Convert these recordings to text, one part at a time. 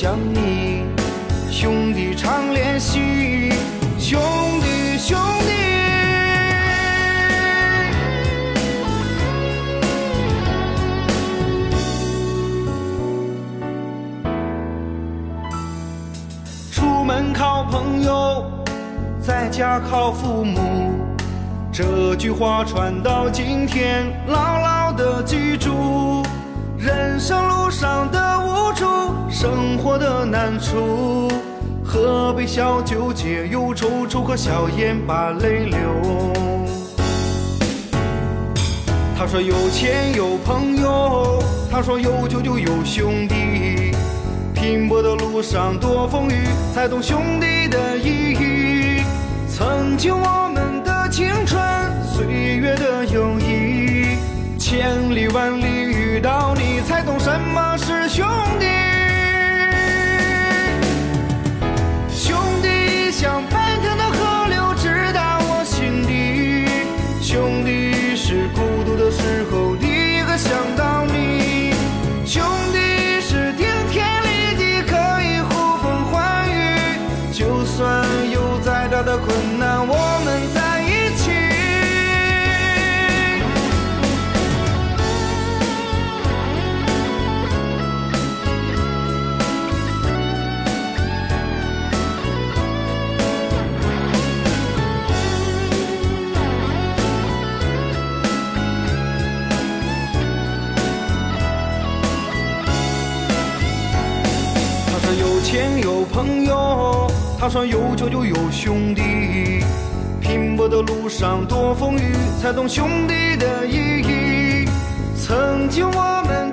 想你兄弟常联系兄弟兄弟。出门靠朋友在家靠父母这句话传到今天牢牢的记住。生活的难处，喝杯小酒解忧愁，抽颗小烟把泪流。他说有钱有朋友，他说有酒就有兄弟。拼搏的路上多风雨，才懂兄弟的意义。曾经我们的青春，岁月的友谊，千里万里遇到你，才懂什么是兄弟。兄的他有钱有朋友，他说有酒就有兄弟。拼搏的路上多风雨，才懂兄弟的意义。曾经我们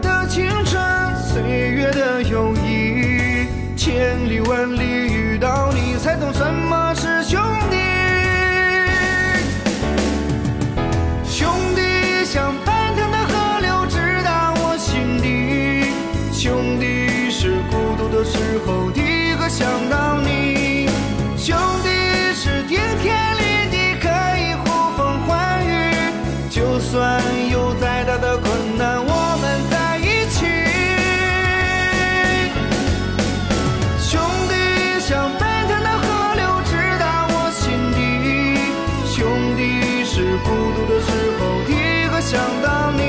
想到你。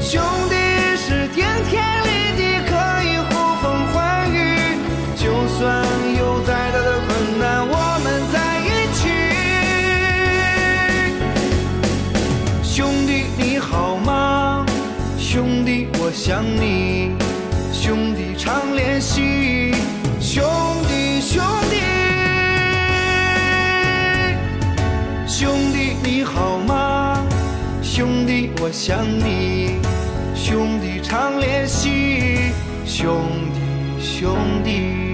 兄弟是顶天立地，可以呼风唤雨。就算有再大的困难，我们在一起。兄弟你好吗？兄弟我想你。兄弟常联系。兄弟兄弟。我想你。兄弟常联系。兄弟兄弟。